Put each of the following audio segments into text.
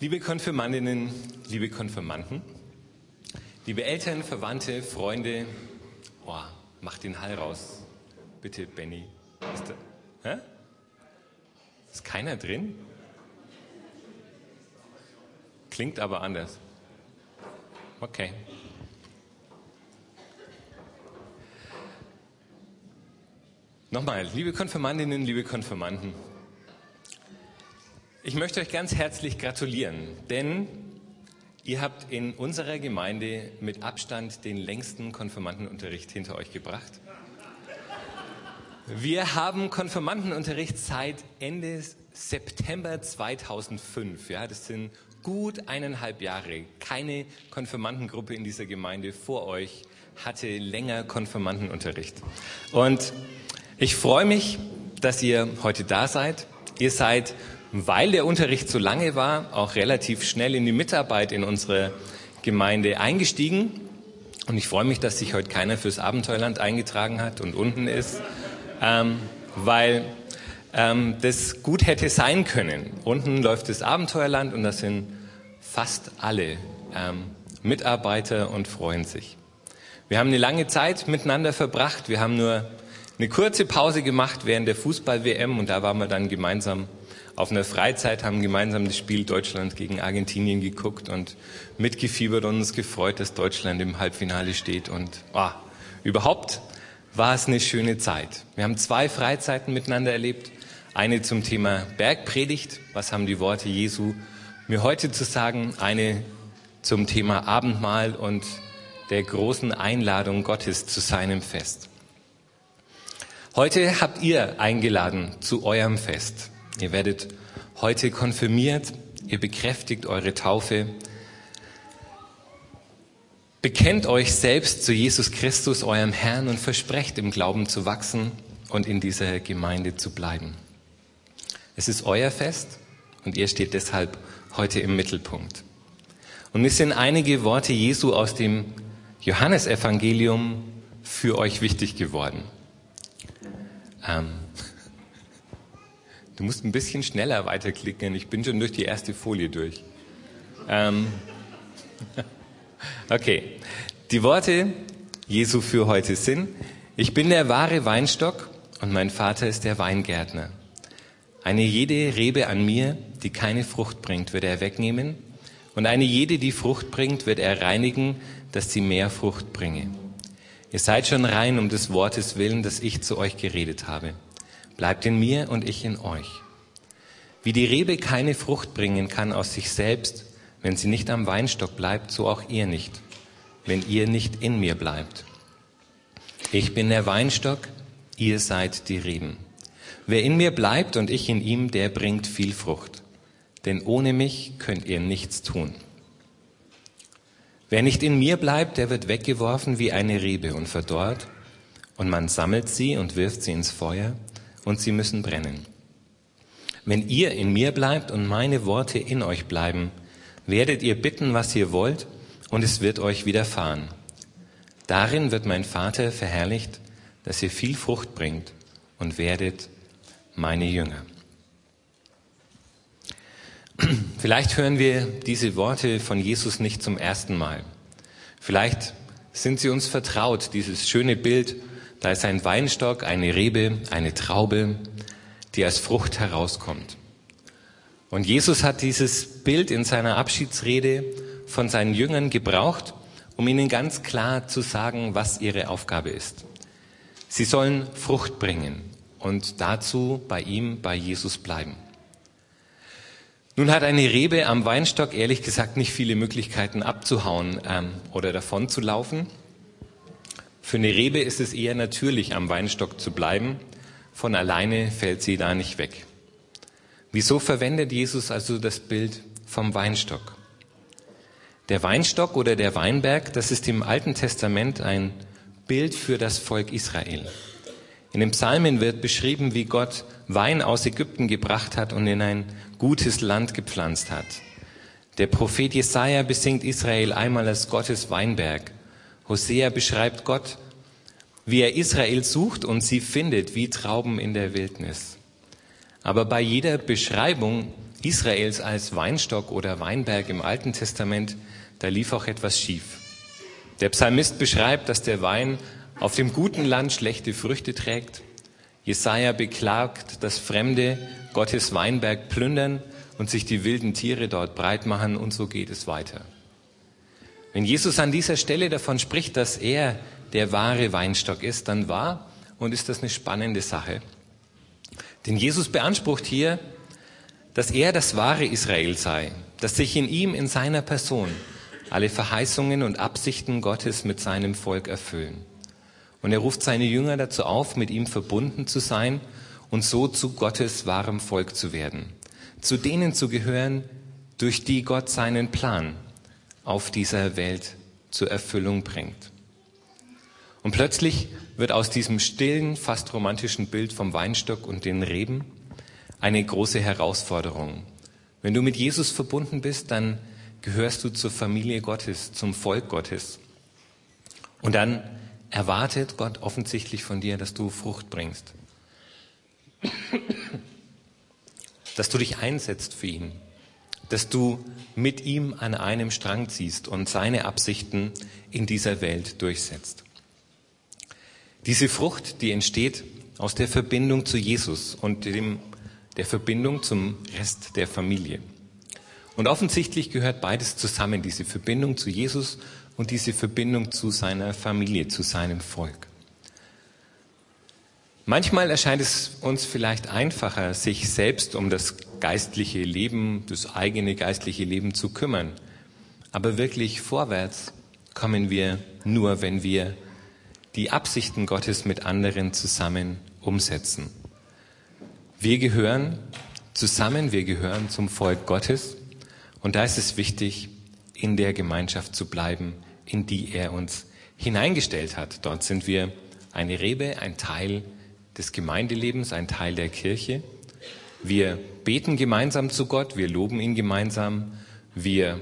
Liebe Konfirmandinnen, liebe Konfirmanden, liebe Eltern, Verwandte, Freunde, oh, mach den Hall raus. Bitte, Benny. Ist, da? Ist keiner drin? Klingt aber anders. Okay. Nochmal, liebe Konfirmandinnen, liebe Konfirmanden, ich möchte euch ganz herzlich gratulieren, denn ihr habt in unserer Gemeinde mit Abstand den längsten Konfirmandenunterricht hinter euch gebracht. Wir haben Konfirmandenunterricht seit Ende September 2005. Ja, das sind gut eineinhalb Jahre. Keine Konfirmandengruppe in dieser Gemeinde vor euch hatte länger Konfirmandenunterricht. Und ich freue mich, dass ihr heute da seid. Ihr seid, weil der Unterricht so lange war, auch relativ schnell in die Mitarbeit in unsere Gemeinde eingestiegen. Und ich freue mich, dass sich heute keiner fürs Abenteuerland eingetragen hat und unten ist, ähm, weil ähm, das gut hätte sein können. Unten läuft das Abenteuerland und das sind fast alle ähm, Mitarbeiter und freuen sich. Wir haben eine lange Zeit miteinander verbracht. Wir haben nur eine kurze Pause gemacht während der Fußball-WM und da waren wir dann gemeinsam auf einer Freizeit, haben gemeinsam das Spiel Deutschland gegen Argentinien geguckt und mitgefiebert und uns gefreut, dass Deutschland im Halbfinale steht. Und oh, überhaupt war es eine schöne Zeit. Wir haben zwei Freizeiten miteinander erlebt. Eine zum Thema Bergpredigt, was haben die Worte Jesu mir heute zu sagen, eine zum Thema Abendmahl und der großen Einladung Gottes zu seinem Fest. Heute habt ihr eingeladen zu eurem Fest. Ihr werdet heute konfirmiert, ihr bekräftigt eure Taufe, bekennt euch selbst zu Jesus Christus, eurem Herrn, und versprecht im Glauben zu wachsen und in dieser Gemeinde zu bleiben. Es ist euer Fest und ihr steht deshalb heute im Mittelpunkt. Und mir sind einige Worte Jesu aus dem Johannesevangelium für euch wichtig geworden. Ähm, du musst ein bisschen schneller weiterklicken. Ich bin schon durch die erste Folie durch. Ähm, okay. Die Worte Jesu für heute sind, ich bin der wahre Weinstock und mein Vater ist der Weingärtner. Eine jede Rebe an mir, die keine Frucht bringt, wird er wegnehmen, und eine jede, die Frucht bringt, wird er reinigen, dass sie mehr Frucht bringe. Ihr seid schon rein um des Wortes willen, das ich zu euch geredet habe. Bleibt in mir und ich in euch. Wie die Rebe keine Frucht bringen kann aus sich selbst, wenn sie nicht am Weinstock bleibt, so auch ihr nicht, wenn ihr nicht in mir bleibt. Ich bin der Weinstock, ihr seid die Reben. Wer in mir bleibt und ich in ihm, der bringt viel Frucht. Denn ohne mich könnt ihr nichts tun. Wer nicht in mir bleibt, der wird weggeworfen wie eine Rebe und verdorrt, und man sammelt sie und wirft sie ins Feuer, und sie müssen brennen. Wenn ihr in mir bleibt und meine Worte in euch bleiben, werdet ihr bitten, was ihr wollt, und es wird euch widerfahren. Darin wird mein Vater verherrlicht, dass ihr viel Frucht bringt und werdet meine Jünger. Vielleicht hören wir diese Worte von Jesus nicht zum ersten Mal. Vielleicht sind sie uns vertraut, dieses schöne Bild, da ist ein Weinstock, eine Rebe, eine Traube, die als Frucht herauskommt. Und Jesus hat dieses Bild in seiner Abschiedsrede von seinen Jüngern gebraucht, um ihnen ganz klar zu sagen, was ihre Aufgabe ist. Sie sollen Frucht bringen und dazu bei ihm, bei Jesus bleiben. Nun hat eine Rebe am Weinstock ehrlich gesagt nicht viele Möglichkeiten abzuhauen ähm, oder davon zu laufen. Für eine Rebe ist es eher natürlich, am Weinstock zu bleiben. Von alleine fällt sie da nicht weg. Wieso verwendet Jesus also das Bild vom Weinstock? Der Weinstock oder der Weinberg, das ist im Alten Testament ein Bild für das Volk Israel. In den Psalmen wird beschrieben, wie Gott Wein aus Ägypten gebracht hat und in ein gutes Land gepflanzt hat. Der Prophet Jesaja besingt Israel einmal als Gottes Weinberg. Hosea beschreibt Gott, wie er Israel sucht und sie findet wie Trauben in der Wildnis. Aber bei jeder Beschreibung Israels als Weinstock oder Weinberg im Alten Testament, da lief auch etwas schief. Der Psalmist beschreibt, dass der Wein auf dem guten Land schlechte Früchte trägt. Jesaja beklagt, dass Fremde Gottes Weinberg plündern und sich die wilden Tiere dort breit machen und so geht es weiter. Wenn Jesus an dieser Stelle davon spricht, dass er der wahre Weinstock ist, dann war und ist das eine spannende Sache. Denn Jesus beansprucht hier, dass er das wahre Israel sei, dass sich in ihm, in seiner Person, alle Verheißungen und Absichten Gottes mit seinem Volk erfüllen. Und er ruft seine Jünger dazu auf, mit ihm verbunden zu sein und so zu Gottes wahrem Volk zu werden, zu denen zu gehören, durch die Gott seinen Plan auf dieser Welt zur Erfüllung bringt. Und plötzlich wird aus diesem stillen, fast romantischen Bild vom Weinstock und den Reben eine große Herausforderung. Wenn du mit Jesus verbunden bist, dann gehörst du zur Familie Gottes, zum Volk Gottes. Und dann erwartet Gott offensichtlich von dir, dass du Frucht bringst. Dass du dich einsetzt für ihn. Dass du mit ihm an einem Strang ziehst und seine Absichten in dieser Welt durchsetzt. Diese Frucht, die entsteht aus der Verbindung zu Jesus und dem, der Verbindung zum Rest der Familie. Und offensichtlich gehört beides zusammen, diese Verbindung zu Jesus und diese Verbindung zu seiner Familie, zu seinem Volk. Manchmal erscheint es uns vielleicht einfacher, sich selbst um das geistliche Leben, das eigene geistliche Leben zu kümmern. Aber wirklich vorwärts kommen wir nur, wenn wir die Absichten Gottes mit anderen zusammen umsetzen. Wir gehören zusammen, wir gehören zum Volk Gottes und da ist es wichtig, in der Gemeinschaft zu bleiben, in die er uns hineingestellt hat. Dort sind wir eine Rebe, ein Teil des Gemeindelebens, ein Teil der Kirche. Wir beten gemeinsam zu Gott, wir loben ihn gemeinsam, wir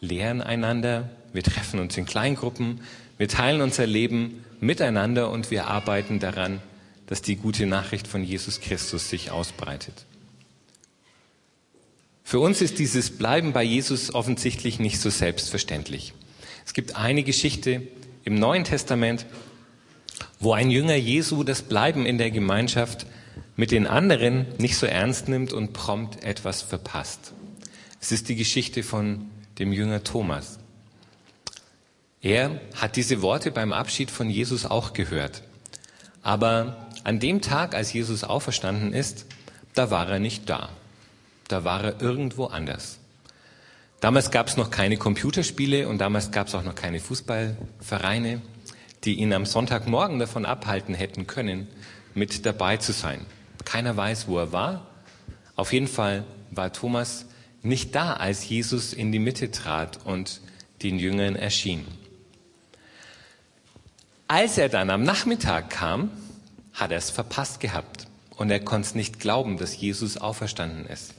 lehren einander, wir treffen uns in Kleingruppen, wir teilen unser Leben miteinander und wir arbeiten daran, dass die gute Nachricht von Jesus Christus sich ausbreitet. Für uns ist dieses Bleiben bei Jesus offensichtlich nicht so selbstverständlich. Es gibt eine Geschichte im Neuen Testament, wo ein Jünger Jesu das Bleiben in der Gemeinschaft mit den anderen nicht so ernst nimmt und prompt etwas verpasst. Es ist die Geschichte von dem Jünger Thomas. Er hat diese Worte beim Abschied von Jesus auch gehört. Aber an dem Tag, als Jesus auferstanden ist, da war er nicht da da war er irgendwo anders. Damals gab es noch keine Computerspiele und damals gab es auch noch keine Fußballvereine, die ihn am Sonntagmorgen davon abhalten hätten können, mit dabei zu sein. Keiner weiß, wo er war. Auf jeden Fall war Thomas nicht da, als Jesus in die Mitte trat und den Jüngern erschien. Als er dann am Nachmittag kam, hat er es verpasst gehabt und er konnte es nicht glauben, dass Jesus auferstanden ist.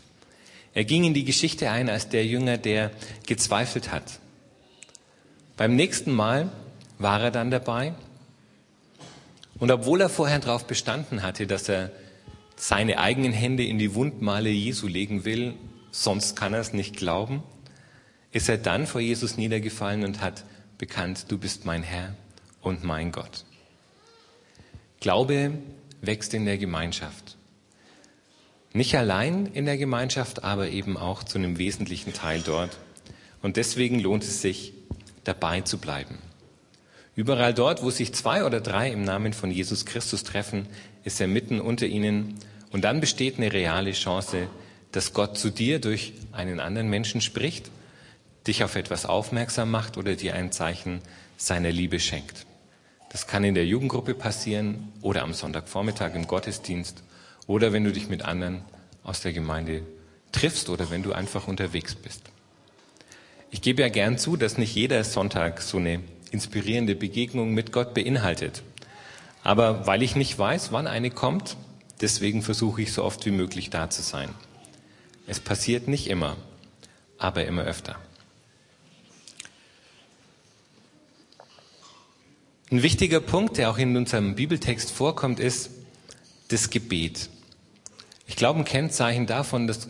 Er ging in die Geschichte ein als der Jünger, der gezweifelt hat. Beim nächsten Mal war er dann dabei. Und obwohl er vorher darauf bestanden hatte, dass er seine eigenen Hände in die Wundmale Jesu legen will, sonst kann er es nicht glauben, ist er dann vor Jesus niedergefallen und hat bekannt, du bist mein Herr und mein Gott. Glaube wächst in der Gemeinschaft. Nicht allein in der Gemeinschaft, aber eben auch zu einem wesentlichen Teil dort. Und deswegen lohnt es sich, dabei zu bleiben. Überall dort, wo sich zwei oder drei im Namen von Jesus Christus treffen, ist er mitten unter ihnen. Und dann besteht eine reale Chance, dass Gott zu dir durch einen anderen Menschen spricht, dich auf etwas aufmerksam macht oder dir ein Zeichen seiner Liebe schenkt. Das kann in der Jugendgruppe passieren oder am Sonntagvormittag im Gottesdienst oder wenn du dich mit anderen aus der Gemeinde triffst oder wenn du einfach unterwegs bist. Ich gebe ja gern zu, dass nicht jeder Sonntag so eine inspirierende Begegnung mit Gott beinhaltet. Aber weil ich nicht weiß, wann eine kommt, deswegen versuche ich so oft wie möglich da zu sein. Es passiert nicht immer, aber immer öfter. Ein wichtiger Punkt, der auch in unserem Bibeltext vorkommt, ist das Gebet. Ich glaube, ein Kennzeichen davon, dass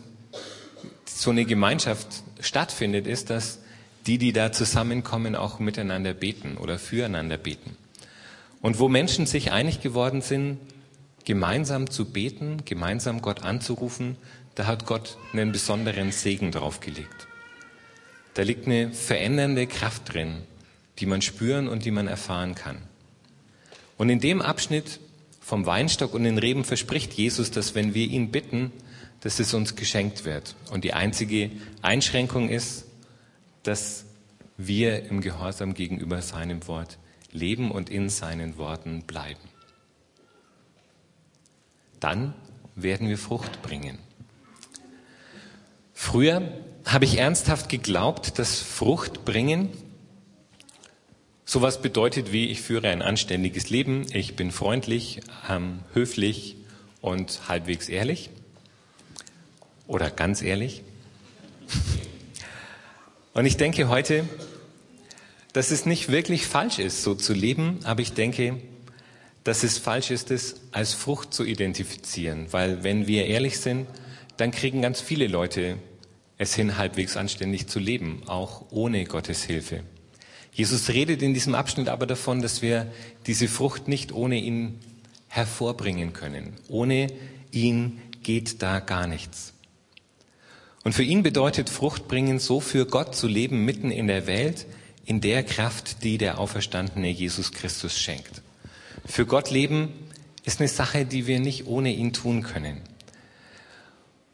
so eine Gemeinschaft stattfindet, ist, dass die, die da zusammenkommen, auch miteinander beten oder füreinander beten. Und wo Menschen sich einig geworden sind, gemeinsam zu beten, gemeinsam Gott anzurufen, da hat Gott einen besonderen Segen draufgelegt. Da liegt eine verändernde Kraft drin, die man spüren und die man erfahren kann. Und in dem Abschnitt vom Weinstock und den Reben verspricht Jesus, dass wenn wir ihn bitten, dass es uns geschenkt wird. Und die einzige Einschränkung ist, dass wir im Gehorsam gegenüber seinem Wort leben und in seinen Worten bleiben. Dann werden wir Frucht bringen. Früher habe ich ernsthaft geglaubt, dass Frucht bringen sowas bedeutet wie, ich führe ein anständiges Leben, ich bin freundlich, ähm, höflich und halbwegs ehrlich oder ganz ehrlich. Und ich denke heute, dass es nicht wirklich falsch ist, so zu leben, aber ich denke, dass es falsch ist, es als Frucht zu identifizieren, weil wenn wir ehrlich sind, dann kriegen ganz viele Leute es hin, halbwegs anständig zu leben, auch ohne Gottes Hilfe. Jesus redet in diesem Abschnitt aber davon, dass wir diese Frucht nicht ohne ihn hervorbringen können. Ohne ihn geht da gar nichts. Und für ihn bedeutet Frucht bringen, so für Gott zu leben mitten in der Welt, in der Kraft, die der auferstandene Jesus Christus schenkt. Für Gott leben ist eine Sache, die wir nicht ohne ihn tun können.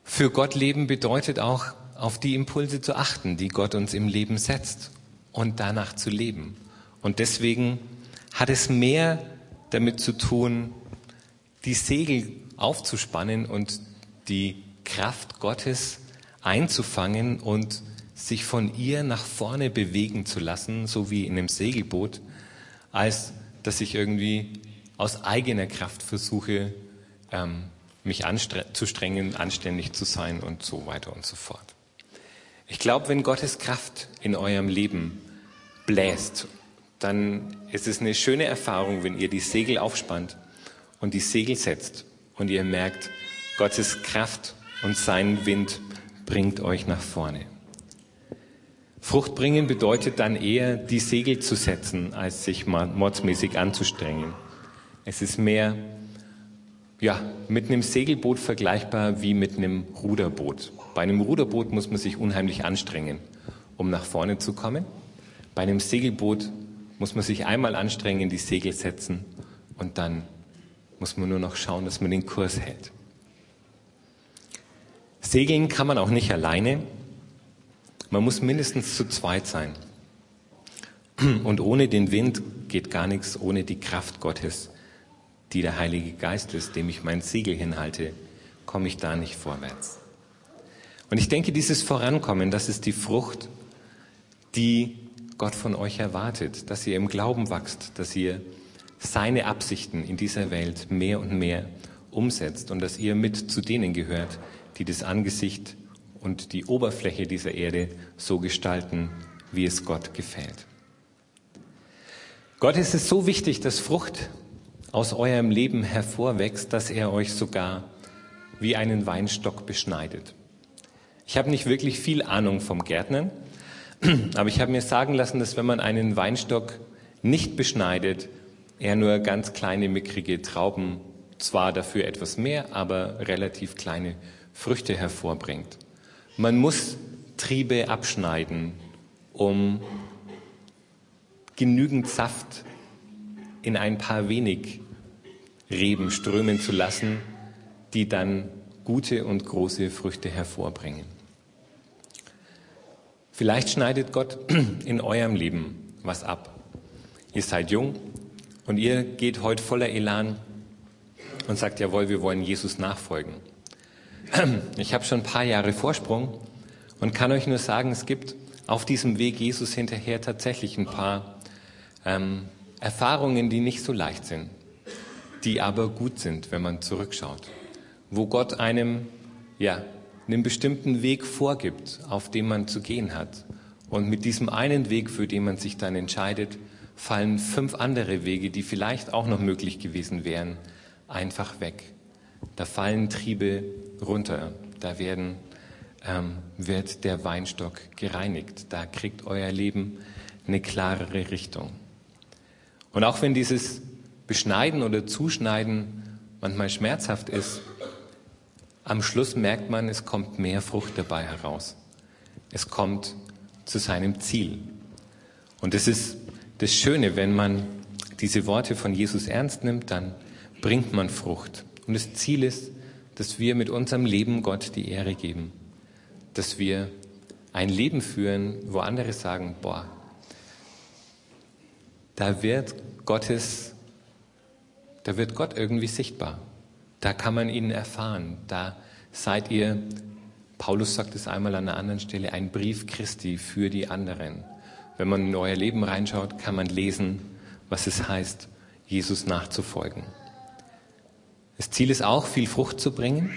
Für Gott leben bedeutet auch, auf die Impulse zu achten, die Gott uns im Leben setzt und danach zu leben. Und deswegen hat es mehr damit zu tun, die Segel aufzuspannen und die Kraft Gottes einzufangen und sich von ihr nach vorne bewegen zu lassen, so wie in einem Segelboot, als dass ich irgendwie aus eigener Kraft versuche, ähm, mich anzustrengen, anständig zu sein und so weiter und so fort. Ich glaube, wenn Gottes Kraft in eurem Leben bläst, dann ist es eine schöne Erfahrung, wenn ihr die Segel aufspannt und die Segel setzt und ihr merkt, Gottes Kraft und sein Wind bringt euch nach vorne. Frucht bringen bedeutet dann eher, die Segel zu setzen, als sich mordsmäßig anzustrengen. Es ist mehr, ja, mit einem Segelboot vergleichbar wie mit einem Ruderboot. Bei einem Ruderboot muss man sich unheimlich anstrengen, um nach vorne zu kommen. Bei einem Segelboot muss man sich einmal anstrengen, die Segel setzen und dann muss man nur noch schauen, dass man den Kurs hält. Segeln kann man auch nicht alleine. Man muss mindestens zu zweit sein. Und ohne den Wind geht gar nichts, ohne die Kraft Gottes, die der Heilige Geist ist, dem ich mein Segel hinhalte, komme ich da nicht vorwärts. Und ich denke, dieses Vorankommen, das ist die Frucht, die Gott von euch erwartet, dass ihr im Glauben wachst, dass ihr seine Absichten in dieser Welt mehr und mehr umsetzt und dass ihr mit zu denen gehört, die das Angesicht und die Oberfläche dieser Erde so gestalten, wie es Gott gefällt. Gott ist es so wichtig, dass Frucht aus eurem Leben hervorwächst, dass er euch sogar wie einen Weinstock beschneidet. Ich habe nicht wirklich viel Ahnung vom Gärtnern, aber ich habe mir sagen lassen, dass wenn man einen Weinstock nicht beschneidet, er nur ganz kleine, mickrige Trauben, zwar dafür etwas mehr, aber relativ kleine Früchte hervorbringt. Man muss Triebe abschneiden, um genügend Saft in ein paar wenig Reben strömen zu lassen, die dann gute und große Früchte hervorbringen. Vielleicht schneidet Gott in eurem Leben was ab. Ihr seid jung und ihr geht heute voller Elan und sagt, jawohl, wir wollen Jesus nachfolgen. Ich habe schon ein paar Jahre Vorsprung und kann euch nur sagen, es gibt auf diesem Weg Jesus hinterher tatsächlich ein paar ähm, Erfahrungen, die nicht so leicht sind, die aber gut sind, wenn man zurückschaut, wo Gott einem ja einen bestimmten Weg vorgibt, auf dem man zu gehen hat. Und mit diesem einen Weg, für den man sich dann entscheidet, fallen fünf andere Wege, die vielleicht auch noch möglich gewesen wären, einfach weg. Da fallen Triebe runter. Da werden ähm, wird der Weinstock gereinigt. Da kriegt euer Leben eine klarere Richtung. Und auch wenn dieses Beschneiden oder Zuschneiden manchmal schmerzhaft ist, am Schluss merkt man, es kommt mehr Frucht dabei heraus. Es kommt zu seinem Ziel. Und das ist das Schöne, wenn man diese Worte von Jesus ernst nimmt, dann bringt man Frucht. Und das Ziel ist, dass wir mit unserem Leben Gott die Ehre geben. Dass wir ein Leben führen, wo andere sagen, boah, da wird Gottes, da wird Gott irgendwie sichtbar. Da kann man ihn erfahren. Da seid ihr, Paulus sagt es einmal an einer anderen Stelle, ein Brief Christi für die anderen. Wenn man in euer Leben reinschaut, kann man lesen, was es heißt, Jesus nachzufolgen. Das Ziel ist auch, viel Frucht zu bringen.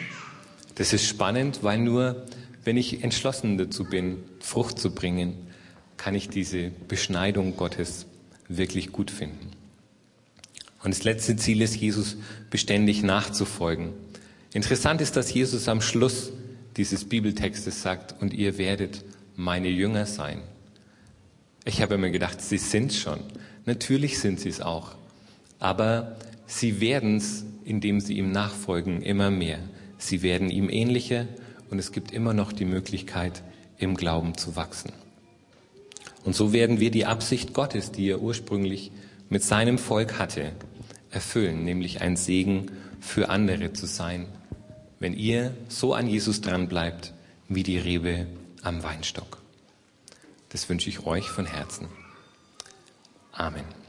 Das ist spannend, weil nur wenn ich entschlossen dazu bin, Frucht zu bringen, kann ich diese Beschneidung Gottes wirklich gut finden. Und das letzte Ziel ist, Jesus beständig nachzufolgen. Interessant ist, dass Jesus am Schluss dieses Bibeltextes sagt, und ihr werdet meine Jünger sein. Ich habe immer gedacht, sie sind schon. Natürlich sind sie es auch. Aber sie werden es, indem sie ihm nachfolgen, immer mehr. Sie werden ihm ähnlicher und es gibt immer noch die Möglichkeit, im Glauben zu wachsen. Und so werden wir die Absicht Gottes, die er ursprünglich mit seinem Volk hatte, erfüllen, nämlich ein Segen für andere zu sein, wenn ihr so an Jesus dran bleibt wie die Rebe am Weinstock. Das wünsche ich euch von Herzen. Amen.